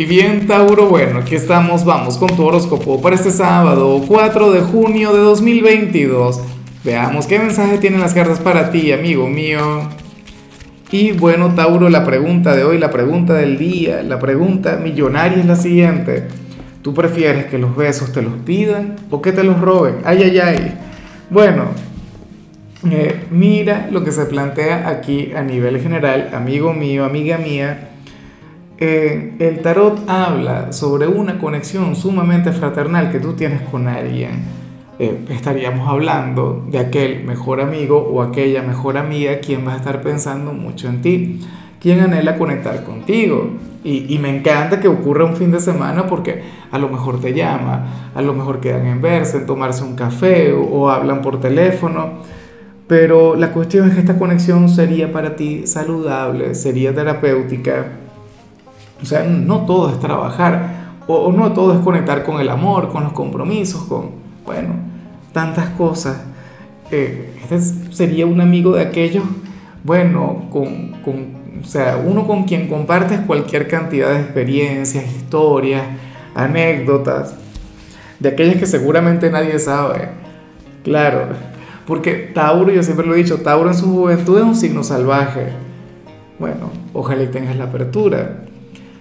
Y bien, Tauro, bueno, aquí estamos, vamos con tu horóscopo para este sábado, 4 de junio de 2022. Veamos qué mensaje tienen las cartas para ti, amigo mío. Y bueno, Tauro, la pregunta de hoy, la pregunta del día, la pregunta millonaria es la siguiente. ¿Tú prefieres que los besos te los pidan o que te los roben? Ay, ay, ay. Bueno, eh, mira lo que se plantea aquí a nivel general, amigo mío, amiga mía eh, el tarot habla sobre una conexión sumamente fraternal que tú tienes con alguien. Eh, estaríamos hablando de aquel mejor amigo o aquella mejor amiga quien va a estar pensando mucho en ti, quien anhela conectar contigo. Y, me encanta que ocurra un fin de semana porque a lo mejor te llama, a lo mejor quedan en verse, en tomarse un café o hablan por teléfono. Pero la cuestión es que esta conexión sería para ti saludable, sería terapéutica o sea, no todo es trabajar, o, no todo es conectar con el amor, con los compromisos, con, bueno, tantas cosas. Eh, este sería un amigo de aquellos, bueno, con, con, o sea, uno con quien compartes cualquier cantidad de experiencias, historias, anécdotas, de aquellas que seguramente nadie sabe. Claro, porque Tauro, yo siempre lo he dicho, Tauro en su juventud es un signo salvaje. Bueno, ojalá y tengas la apertura.